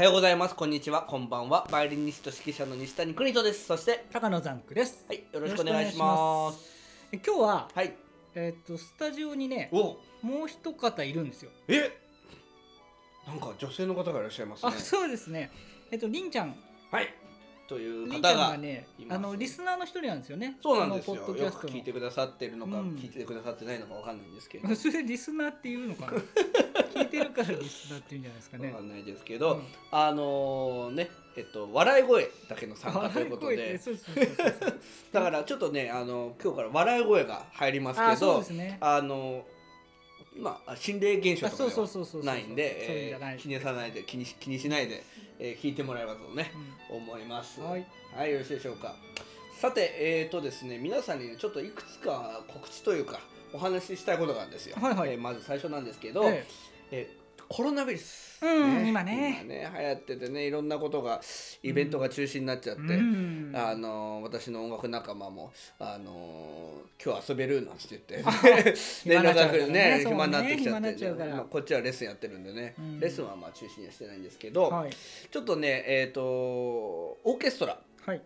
はようございます。こんにちは。こんばんは。バイオリニスト指揮者の西谷邦人です。そして高野ザンクです。はい。よろしくお願いします。え今日は、はい。えっとスタジオにね、お。もう一方いるんですよ。え？なんか女性の方がいらっしゃいますね。あ、そうですね。えっとりんちゃん、はい。という方ががねあのリスナーの一人なんですよね。そうなんですよ。よく聞いてくださってるのか、うん。聞いてくださってないのかわかんないんですけど。それリスナーっていうのかな？てるからリスナーっていうんじゃないですかね。わか。んないですけど、うん。あのねえっと笑い声だけの参加ということで。だからちょっとねあの今日から笑い声が入りますあ、けどそうですね。あの今あ心霊現象とかないんで気にさないで気にし気にしないで、えー聞いてもらえばとねう思います。んはい。はいよろしいでしょうか。さてえーとですね皆さんにねちょっといくつか告知というかお話ししたいことがあるんですよ、はいはい。えーまず最初なんですけど、ええーコロナウイルス、うん今ね。今ね流行っててねいろんなことがイベントが中止になっちゃって、えうん。あの私の音楽仲間もあの今日遊べるなんて言って。暇になっちゃうからねね暇になってきちゃって。っちゃうから。まあこっちはレッスンやってるんでね、うん。レッスンはまあ中止にはしてないんですけど、はい。ちょっとねえっ、とオーケストラ。はい。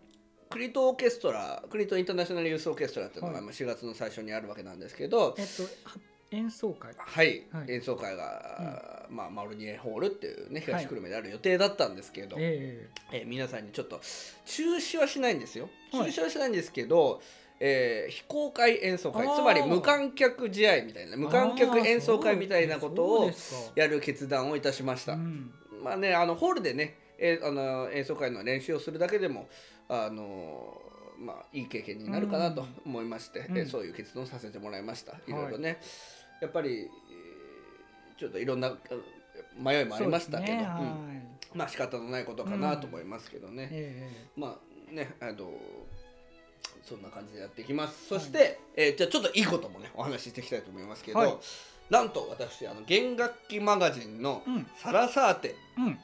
クリトオーケストラクリトインターナショナルユースオーケストラっていうのがはい。まあ4月の最初にあるわけなんですけど、えっとは演奏会。はい、はい。演奏会が、まあ、マルニエホールっていうね東久留米である予定だったんですけど、ええー皆さんにちょっと中止はしないんですよ。中はい。止はしないんですけど、えー非公開演奏会つまり無観客試合みたいな無観客演奏会みたいなことをややる決断をいたしました、うん。まあねあのホールでね、えーあの演奏会の練習をするだけでもあのまあいい経験になるかなと思いまして、うん。えーそういう決断をさせてもらいました。いろいろね、やっぱりえーちょっといろんなあ迷いもありましたけど、ねうん。はい。まあ仕方のないことかなと思いますけどね、えまあねあのそんな感じでやっていきます。そして、えーじゃあちょっといいこともねお話ししていきたいと思いますけど、はい。なんと私あの弦楽器マガジンのうん「サラサーテ。うん、」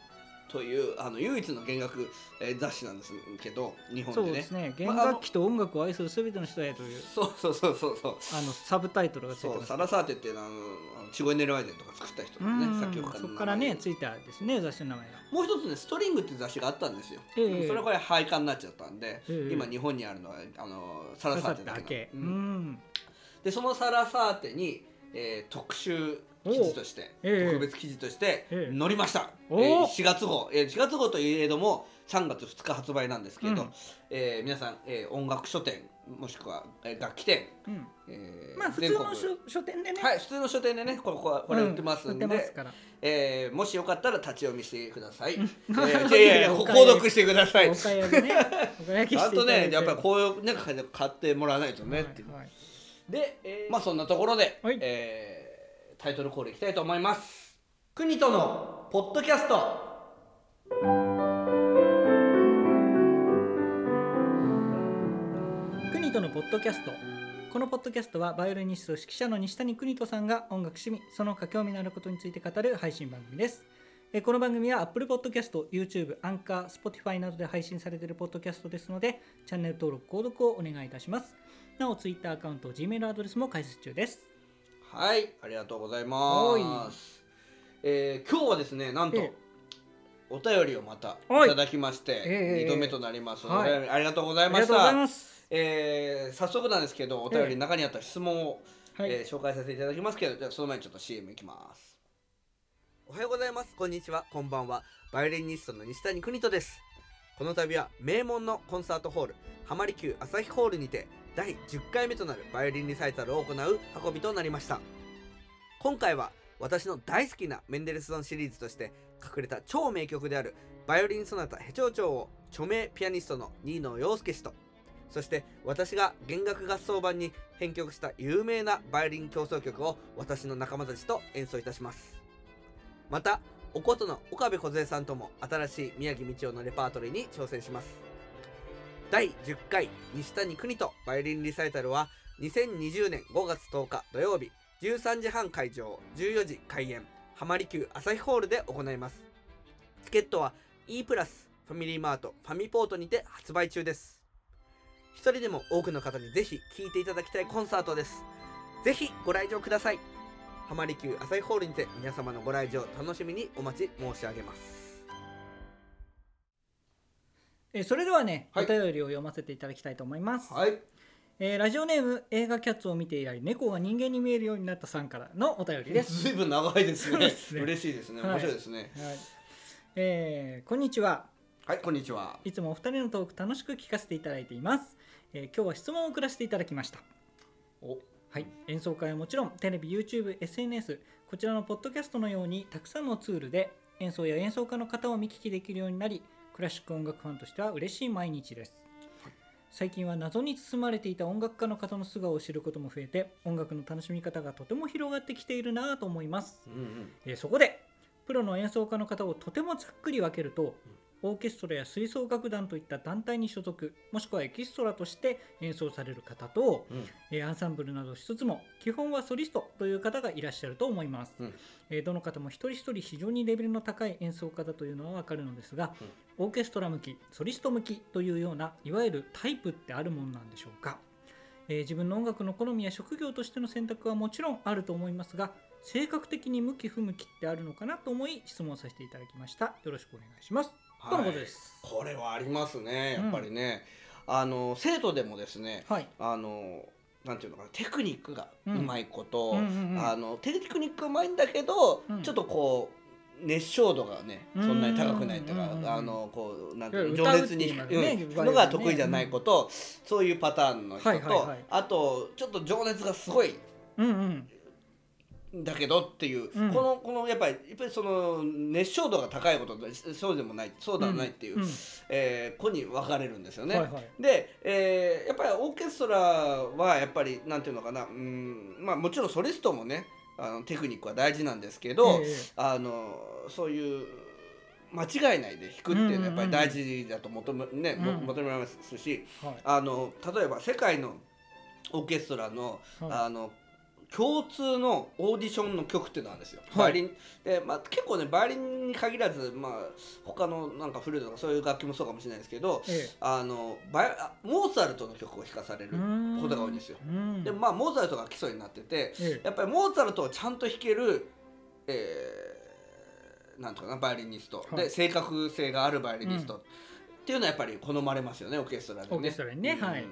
というあの唯一の弦楽、えー雑誌なんですけど日本でねそうですね。弦楽器と音楽を愛するすべての人へというそうそうそうそうそうあのサブタイトルがついてそうます。サラサーテっていうのはあのチゴイネルアイデンとか作った人ねん作曲家のそこからねついたですね雑誌の名前が。もう一つねストリングっていう雑誌があったんですよ、ええそれはこれ廃刊になっちゃったんで、ええ今日本にあるのはあのサラサーテだけなのううんん。でそのサラサーテに、えー特集記事として、ええ。特別記事としてええ。載りました、えおー。4月号、えー4月号といえども3月2日発売なんですけど、うん。えー皆さん、えー音楽書店もしくは、えー楽器店、うん。えーまあ普通の書書店でね。はい普通の書店でねこれこれこれ売ってますんで、うん。えーもしよかったら立ち読みしてください、えん。ー いやいや購読してください。お買い上げね。お買い上げちゃんと。ねやっぱりこういうね買ってもらわないとね、はいっていう。はい。で、えーまあそんなところで、はい。えータイトルコールいきたいと思います。国とのポッドキャスト。国とのポッドキャスト。このポッドキャストはバイオリニスト指揮者の西谷邦人さんが音楽趣味その他興味のあることについて語る配信番組です。えーこの番組は Apple Podcast、YouTube、アンカー、Spotify などで配信されているポッドキャストですのでチャンネル登録、購読をお願いいたします。なお Twitter アカウント、Gmail アドレスも開設中ですはいありがとうございます、えー今日はですねなんと、ええ。お便りをまたはい。いただきまして、ええ2度目となります、はい。お便りありがとうございましたえー早速なんですけどお便りの中にあった質問を、はい、えー紹介させていただきますけどじゃあその前にちょっと CM いきます。おはようございます。こんにちは。こんばんは。バイオリニストの西谷邦人です。この度は名門のコンサートホール浜離宮朝日ホールにて第10回目となるバイオリンリサイタルを行う運びとなりました。今回は私の大好きなメンデルスゾンシリーズとして隠れた超名曲であるバイオリンソナタヘチョウチョウを著名ピアニストの新野陽介氏とそして私が弦楽合奏版に編曲した有名なバイオリン協奏曲を私の仲間たちと演奏いたします。またおことの岡部梢さんとも新しい宮城道夫のレパートリーに挑戦します。第10回西谷邦人バイオリンリサイタルは2020年5月10日土曜日13時半会場14時開演浜離宮朝日ホールで行います。チケットは E プラスファミリーマートファミポートにて発売中です。一人でも多くの方にぜひ聴いていただきたいコンサートです。ぜひご来場ください。浜離宮朝日ホールにて皆様のご来場楽しみにお待ち申し上げます。えーそれではね、はい。お便りを読ませていただきたいと思います、はい。えーラジオネーム映画キャッツを見て以来猫が人間に見えるようになったさんからのお便りです、ずいぶん長いですね。ね。嬉しいですね。はい。面白いですね。はい。えーこんにちは。はい、こんにちは。いつもお二人のトーク楽しく聞かせていただいています、えー今日は質問を送らせていただきました。お。はい、演奏会はもちろんテレビ YouTube SNS こちらのポッドキャストのようにたくさんのツールで演奏や演奏家の方を見聞きできるようになりクラシック音楽ファンとしては嬉しい毎日です。最近は謎に包まれていた音楽家の方の素顔を知ることも増えて音楽の楽しみ方がとても広がってきているなぁと思います、うんうん。えーそこでプロの演奏家の方をとてもざっくり分けるとオーケストラや吹奏楽団といった団体に所属もしくはエキストラとして演奏される方と、うん。えーアンサンブルなどしつつも基本はソリストという方がいらっしゃると思います、うん。えーどの方も一人一人非常にレベルの高い演奏家だというのはわかるのですが、オーケストラ向きソリスト向きというようないわゆるタイプってあるものなんでしょうか、えー自分の音楽の好みや職業としての選択はもちろんあると思いますが性格的に向き不向きってあるのかなと思い質問させていただきました。よろしくお願いします、とのことですこれはありますねやっぱりね、あの生徒でもですねはい。あのなんていうのかなテクニックがうまいこと、うんうんうん。あのテクニックうまいんだけど、うん。ちょっとこう熱唱度がねそんなに高くないっていうか、うんうんうんあのこうなんていう情熱に歌うっていうのが得意じゃないこと、そういうパターンの人と、はいはいはい。あとちょっと情熱がすごいうんうんだけどっていう、うん。このこのやっぱりやっぱりその熱唱度が高いこととそうでもないそうではないっていう、うんえー子に分かれるんですよね。はいはい。で、えーやっぱりオーケストラはやっぱりなんていうのかなうんまあもちろんソリストもねあのテクニックは大事なんですけど、ええ。あのそういう間違いないで弾くっていうのはやっぱり大事だと求め,、ね求められますしはい。あの例えば世界のオーケストラの,、はい。あの共通のオーディションの曲っていうのなんですよ。はい。バイオリン。で、まあ、結構ねバイオリンに限らず、まあ、他のなんかフルートとかそういう楽器もそうかもしれないですけどえあのバイあモーツァルトの曲を弾かされるえことが多いんですよ。うん。でまあモーツァルトが基礎になっててええ。やっぱりモーツァルトをちゃんと弾ける、えーなんとかなバイオリニスト、はい。で正確性があるバイオリニスト、っていうのはやっぱり好まれますよねオーケストラでね。オーケストラにねうん。はい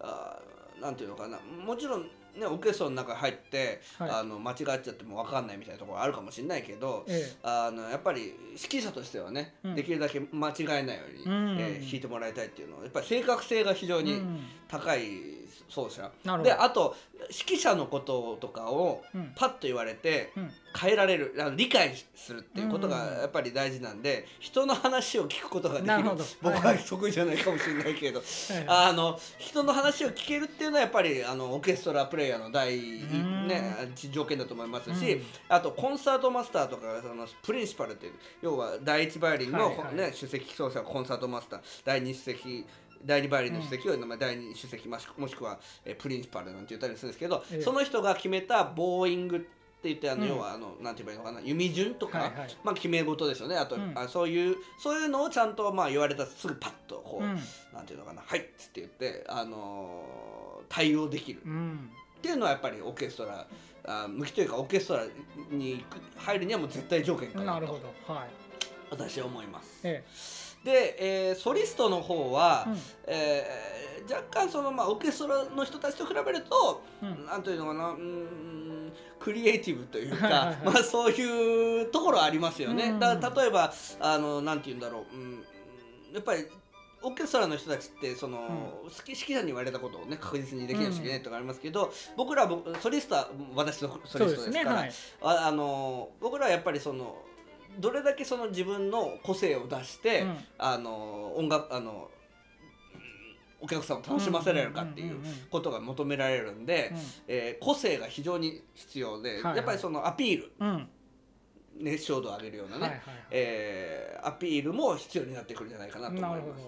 あーなんていうのかな。もちろんねオーケストラの中に入って、はい。あの間違っちゃっても分かんないみたいなところあるかもしれないけど、ええ。あのやっぱり指揮者としてはね、うん。できるだけ間違えないように、うん。えー弾いてもらいたいっていうのはやっぱり正確性が非常にうん。高い奏者、なるほど。であと指揮者のこととかをうん。パッと言われてうん変えられるあの理解するっていうことがうんやっぱり大事なんで人の話を聞くことができる。僕は得意じゃないかもしれないけど、あの人の話を聞けるっていうのはやっぱりあのオーケストラプレイヤーの第ね条件だと思いますし、うん。あとコンサートマスターとかそのプリンシパルっていう要は第一バイオリンの、ね、首席奏者はコンサートマスター第二首席第二バイオリンの首席を、まあ第二首席もしくは、えープリンシパルなんて言ったりするんですけど、ええ。その人が決めたボーイングって言ってあの、うん。要はあのなんて言えばいいのかな弓順とか、まあ決め事ですよね。あと、うん。あそういうそういうのをちゃんとまあ言われたらすぐパッとこう、うん。なんていうのかなはいっつって言ってあのー対応できる。うん。っていうのはやっぱりオーケストラあ向きというかオーケストラに入るにはもう絶対条件かなとなるほど。はい。私は思います。えで、えーソリストの方は、えうん。えー若干その、まあ、オーケストラの人たちと比べると、うん。なんというのかなうーんクリエイティブというか、まあ、そういうところありますよね。うん。だ例えばあのなんて言うんだろう、うん、やっぱりオーケストラの人たちってその、好き指揮者に言われたことをね確実にできなきゃいけないとかありますけど、僕らは僕ソリストは私のソリストですからすね。はい。ああの僕らはやっぱりそのどれだけその自分の個性を出して、うん。あの音楽あのお客さんを楽しませられるかっていうことが求められるんで、えー個性が非常に必要で、やっぱりそのアピール熱唱度を上げるようなね、はいはいえーアピールも必要になってくるんじゃないかなと思います。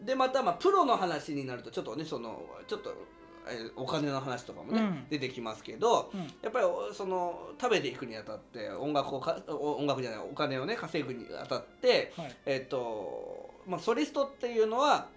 でまたまあプロの話になるとちょっとねそのちょっと、えーお金の話とかもね、うん。出てきますけど、うん。やっぱりおその食べていくにあたって音楽をかお音楽じゃないお金をね稼ぐにあたってはい。えっ、とまあソリストっていうのは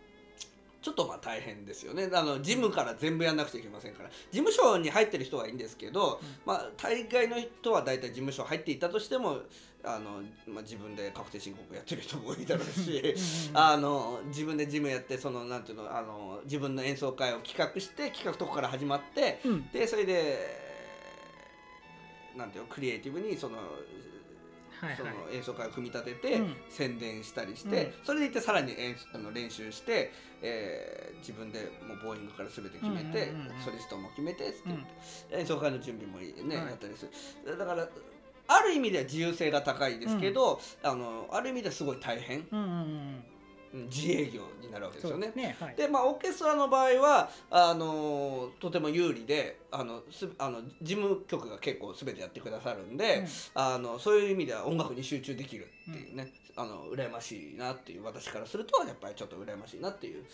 ちょっとまあ大変ですよね。あの事務から全部やんなくちゃいけませんから。事務所に入ってる人はいいんですけど、まあ、大概の人は大体事務所入っていたとしてもあの、まあ、自分で確定申告やってる人もいいだろうしあの自分で事務やってそのなんていうのあの自分の演奏会を企画して企画とこから始まって、うん。でそれでなんていうのクリエイティブにそのその演奏会を組み立てて、うん。宣伝したりして、うん。それでいってさらに演あの練習して、えー自分でもうボーイングから全て決めて、うんうんうんうん。ソリストも決めてって言って、うん。演奏会の準備もいいね、はい。やったりする。だからある意味では自由性が高いですけど、あのある意味ではすごい大変、うんうんうんうん自営業になるわけですよね。ね。はい。でまあオーケストラの場合はあのとても有利であのすあの事務局が結構全てやってくださるんで、うん。あのそういう意味では音楽に集中できるっていうね、あの羨ましいなっていう私からするとやっぱりちょっと羨ましいなっていう、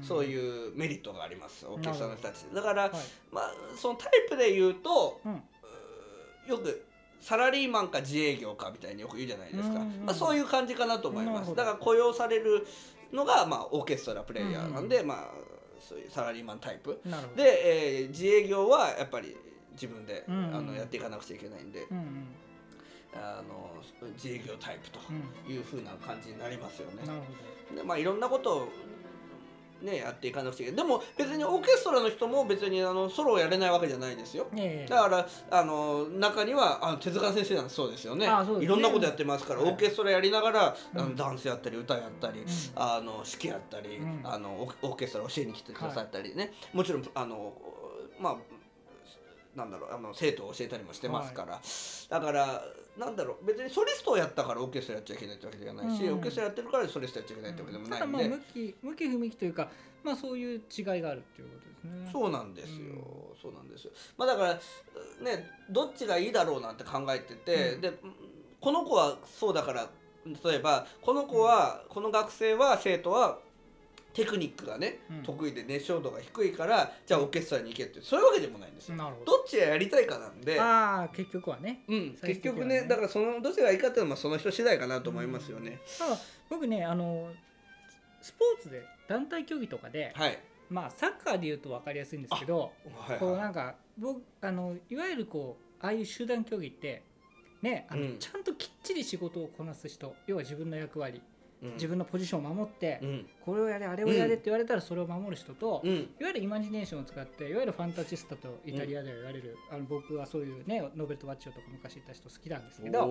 うん。そういうメリットがありますオーケストラの人たちだから、はい。まあそのタイプで言うと、うん。よくサラリーマンか自営業かみたいによく言うじゃないですか、うんうんまあ、そういう感じかなと思います。だから雇用されるのが、まあ、オーケストラプレイヤーなんで、まあそういうサラリーマンタイプ。で、えー自営業はやっぱり自分で、うんうん。あのやっていかなくちゃいけないんで、うんうん。あの自営業タイプとうん。いうふうな感じになりますよね。なるほでまあいろんなことをねやっていかなくちゃいけない。でも別にオーケストラの人も別にあのソロをやれないわけじゃないですよ。どええ。だからあの中にはあの手塚先生なんてそうですよね。ね。いろんなことやってますから、はい。オーケストラやりながら、あうん。のダンスやったり歌やったり、ん。あの指揮やったり、うん。あのオーケストラ教えに来てくださったりね、もちろんあのまあなんだろうあの生徒を教えたりもしてますから、だからなんだろう別にソリストをやったからオーケストラやっちゃいけないってわけではないし、うん。オーケストラやってるからソリストやっちゃいけないってわけでもたないんで、だまあ向き向き不向きというかまあそういう違いがあるっていうことですね。そうなんですよ、うんそうなんですよ。まあだからねどっちがいいだろうなんて考えてて、うん。でこの子はそうだから例えばこの子は、この学生は生徒はテクニックがね、うん。得意で熱唱度が低いからじゃあオーケストラに行けってそういうわけでもないんですよ。ど。っちがやりたいかなんで、ああ結局はね。うん、結局ねだからそのどっちがいいかっていうのはその人次第かなと思いますよね。ただ僕ねあのスポーツで団体競技とかではい、まあサッカーで言うと分かりやすいんですけどはいはこうなんか僕あのいわゆるこうああいう集団競技ってねあの、うん。ちゃんときっちり仕事をこなす人要は自分の役割。い、自分のポジションを守って、うん。これをやれあれをやれって言われたらそれを守る人と、うん。いわゆるイマジネーションを使っていわゆるファンタジスタとイタリアでは言われる、あの僕はそういうねノーベルト・バッチョとか昔言った人好きなんですけど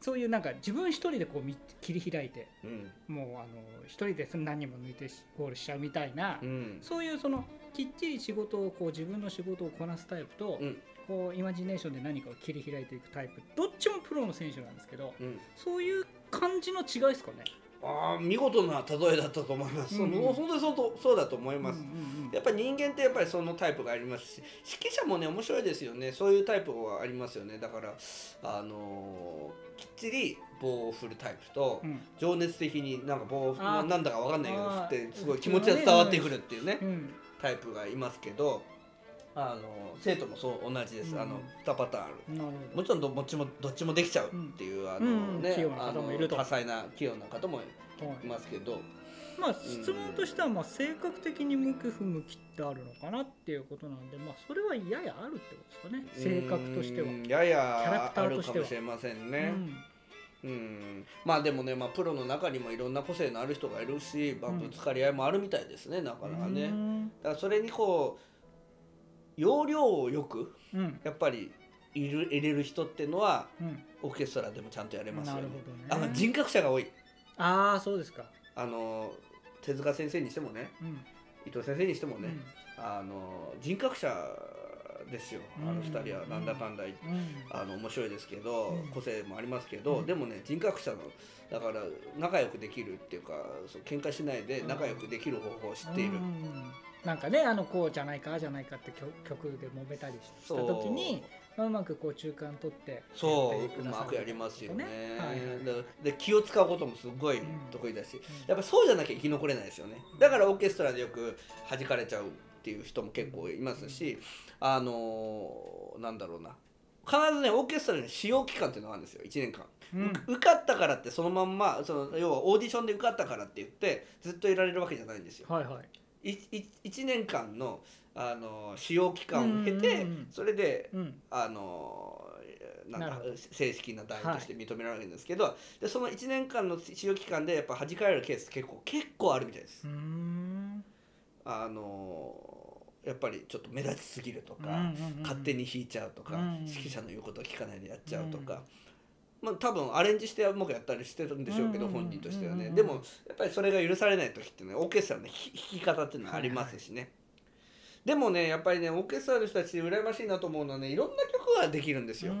そういうなんか自分一人でこうみ切り開いてうん。もうあの一人で何人も抜いてゴールしちゃうみたいな、うん。そういうそのきっちり仕事をこう自分の仕事をこなすタイプと、うんこうイマジネーションで何かを切り開いていくタイプどっちもプロの選手なんですけどうん。そういう感じの違いですかね。ああ見事な例えだったと思います。うんそう本当にそうとそうだと思います。うんうんうん。やっぱり人間ってやっぱりそのタイプがありますし指揮者もね面白いですよね。そういうタイプはありますよね。だからあのーきっちり棒を振るタイプと、うん。情熱的になんか棒をなんだかわかんないけど振ってすごい気持ちが伝わってくるっていうねうん。タイプがいますけどあの生徒もそう同じです、うん。あの2パターンある。もちろんどどっちもどっちもできちゃうっていう、あのうん。ね、器用な方もいると。あの多彩な器用な方もいいますけど、まあ質問としてはまあ性格的に向き不向きってあるのかなっていうことなんでまあそれはややあるってことですかね。性格としては。うんやキャラクタやあるーとしては。かもしれませんね。うん。うん、まあでもね、まあ、プロの中にもいろんな個性のある人がいるし、まあ、うん。ぶつかり合いもあるみたいですね。なかなかね。うん。だからそれにこう要領をよくうん。やっぱり入れ入れる人っていうのはうん。オーケストラでもちゃんとやれますよね。ね。あの人格者が多い。ああそうですか。あの手塚先生にしてもねうん。伊藤先生にしてもね、うん。あの人格者ですよ。あの二人は。なんだかんだ。うん。あの面白いですけど、うん。個性もありますけど、うん。でもね人格者のだから仲良くできるっていうかそう喧嘩しないで仲良くできる方法を知っている、うんなんかねあのこうじゃないかじゃないかって曲曲で揉めたりした時に、まあ、うまくこう中間取ってそう。うまくやりますよね。はい。で気を使うこともすごいうん得意だし、うん。やっぱそうじゃなきゃ生き残れないですよね。だからオーケストラでよく弾かれちゃうっていう人も結構いますし、あのーなんだろうな。必ずねオーケストラに使用期間っていうのがあるんですよ1年間。うん。受かったからってそのまんまその要はオーディションで受かったからって言ってずっといられるわけじゃないんですよ。はいはい1年間のあの使用期間を経て、それでうん。あのなんだなるほど。正式な団員として認められるんですけど、でその1年間の使用期間でやっぱ弾かれるケース結構結構あるみたいです。あのやっぱりちょっと目立ちすぎるとか、勝手に弾いちゃうとか、指揮者の言うことを聞かないでやっちゃうとか、まあ多分アレンジして僕やったりしてるんでしょうけど、本人としてはね、でもやっぱりそれが許されない時ってねオーケストラの弾き方っていうのはありますしね、でもねやっぱりねオーケストラの人たち羨ましいなと思うのはねいろんな曲ができるんですよ。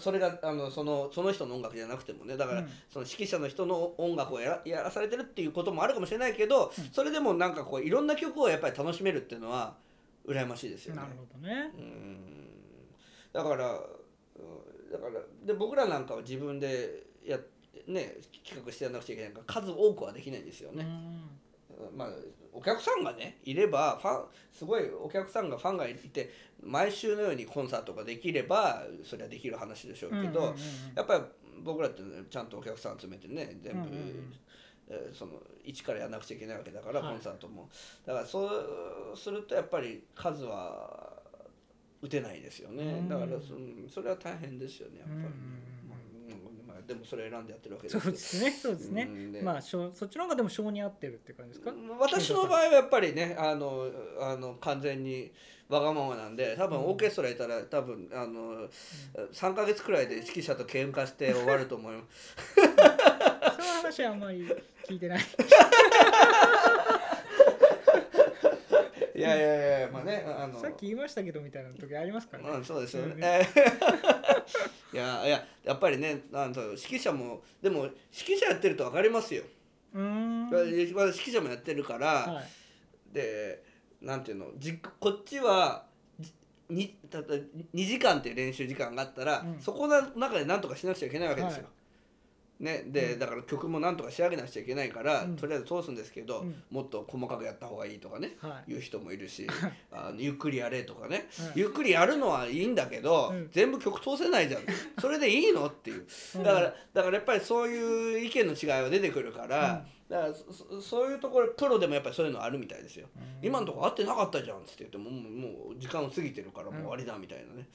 それがあのそのその人の音楽じゃなくてもね。だから、うん。その指揮者の人の音楽をやらやらされてるっていうこともあるかもしれないけど、うん。それでもなんかこういろんな曲をやっぱり楽しめるっていうのは羨ましいですよね。なる。ほどね。うん。だからうんだからで僕らなんかは自分でやね企画してやらなくちゃいけないから数多くはできないんですよね。まあお客さんがねいればファンすごいお客さんがファンがいて毎週のようにコンサートができればそれはできる話でしょうけど、うんうんうんうん。やっぱり僕らって、ね、ちゃんとお客さん集めてね全部、うんうんうん。えーその一からやらなくちゃいけないわけだから、はい。コンサートも。だからそうするとやっぱり数は打てないですよね、うん。だからそうんそれは大変ですよねやっぱり、うんうんうん。うんまあ、でもそれ選んでやってるわけそうですねそうですね。うんで。まあそっちの方がでも性に合ってるって感じですか？私の場合はやっぱりねあのあの完全にわがままなんで多分うん。オーケストラいたら多分あの3か月くらいで指揮者と喧嘩して終わると思います。その話はあんまり聞いてないい やいやいやまあねあのさっき言いましたけどみたいな時ありますからね、うん、そうですよねうん。いやいややっぱりねあの指揮者もでも指揮者やってると分かりますよ。うーんまあ指揮者もやってるから、はいでなんていうのじこっちはじにたと2時間っていう練習時間があったら、うんそこの中で何とかしなくちゃいけないわけですよ。はね、で、うん。だから曲も何とか仕上げなくちゃいけないから、うん。とりあえず通すんですけど、うん。もっと細かくやった方がいいとかね。はい。言う人もいるしあのゆっくりやれとかね、はいゆっくりやるのはいいんだけど、うん。全部曲通せないじゃん。それでいいの？っていう。だからだからやっぱりそういう意見の違いは出てくるから、だからそそそういうところプロでもやっぱりそういうのあるみたいですよ。今のところ合ってなかったじゃんっつって言ってももうもう時間を過ぎてるからもう終わりだみたいなね、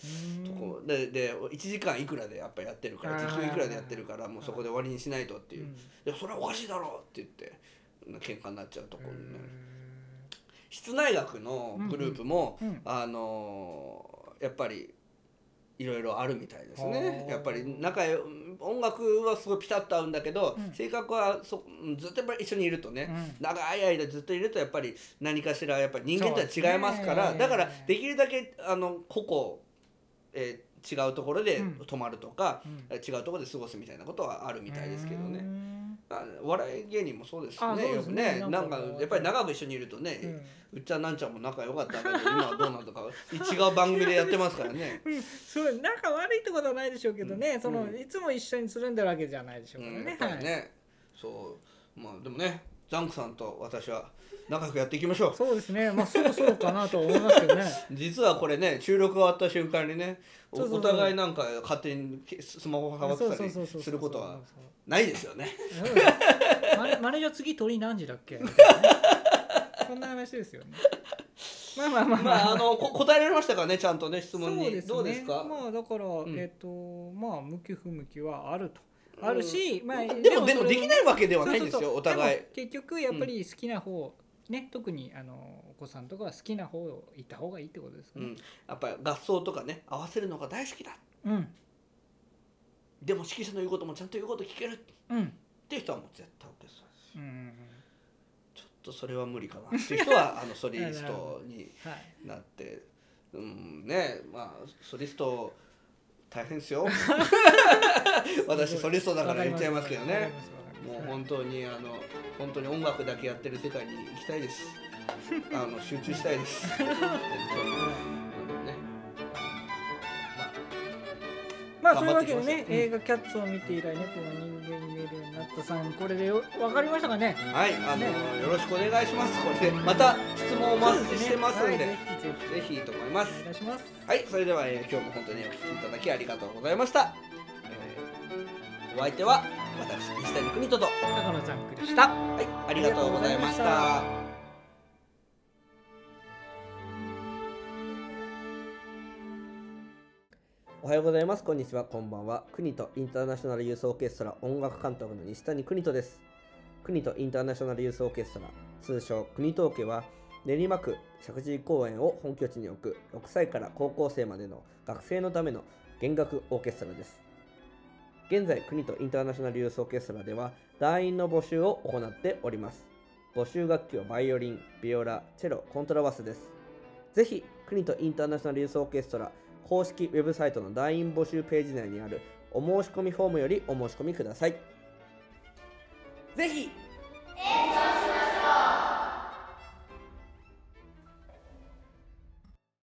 とこでで1時間いくらでやっぱやってるから時給いくらでやってるからもうそこで終わりにしないとっていう。うん「いやそれはおかしいだろ」って言って喧嘩になっちゃうところね。うん。室内楽のグループも、うんうん。あのーやっぱりいろいろあるみたいですはねあ。やっぱり仲良音楽はすごいピタッと合うんだけど、うん。性格はそずっとやっぱり一緒にいるとね、うん。長い間ずっといるとやっぱり何かしらやっぱり人間とは違いますからね。だからできるだけあの個々、えー違うところでうん。泊まるとか、うん。えー違うところで過ごすみたいなことはあるみたいですけどうね。お笑い芸人もそうですよあそうですね。よくね。ねなんんかやっぱり長く一緒にいるとね、うっちゃんなんちゃんも仲良かったけど今はどうなんとか 違う番組でやってますからね。うん。そう仲悪いってことはないでしょうけどね、うん。そのうん。いつも一緒につるんでるわけじゃないでしょうからね、そう。まあでもねザンクさんと私は仲良くやっていきましょう。そうですね。まあそろそろかなとは思いますけどね。実はこれね収録が終わった瞬間にねお互いなんか勝手にスマホを触ってたりすることはないですよね。うんマネージャー次鳥何時だっけ？ね。そんな話ですよね。まあまあまあまあ。あのこ答えられましたかねちゃんとね質問に。そうですね。どうですか？まあだから、ん。えっ、とまあ向き不向きはあるとあるし、まあでもでもできないわけではないんですよお互い。結局やっぱり好きな方、ね特にあのお子さんとかは好きな方を行った方がいいってことですかね。うん、やっぱり合奏とかね合わせるのが大好きだ。うん。でも指揮者の言うこともちゃんと言うこと聞ける。っうん。ていう人はもう絶対 OK です。うん。ちょっとそれは無理かなっていう人は あのソリストにはい。なってうんねまあソリスト大変ですよ。私ソリストだから言っちゃいますけどね。もう本当にあの本当に音楽だけやってる世界に行きたいです。あの集中したいです。まあそういうわけでね、映画「キャッツ」を見て以来猫が人間に見えるようになったさん。これでよ分かりましたかね。はい、あの、ね。よろしくお願いします。これでまた質問をお待ちしてますんで、はいぜひと思います。ひお。願いします。はい、それでは、えー今日も本当にお聞きいただきありがとうございました。えーお相手は私西谷邦人と。は高野ザンクでしたいありがとうございました。おはようございます。こんにちは。こんばんは。国とインターナショナルユースオーケストラ音楽監督の西谷邦人です。国とインターナショナルユースオーケストラ通称国東家は練馬区石神井公園を本拠地に置く6歳から高校生までの学生のための弦楽オーケストラです。現在国とインターナショナルユースオーケストラでは団員の募集を行っております。募集楽器はバイオリン、ビオラ、チェロ、コントラバスです。ぜひ国とインターナショナルユースオーケストラ公式ウェブサイトの団員募集ページ内にあるお申し込みフォームよりお申し込みください。ぜひ演奏し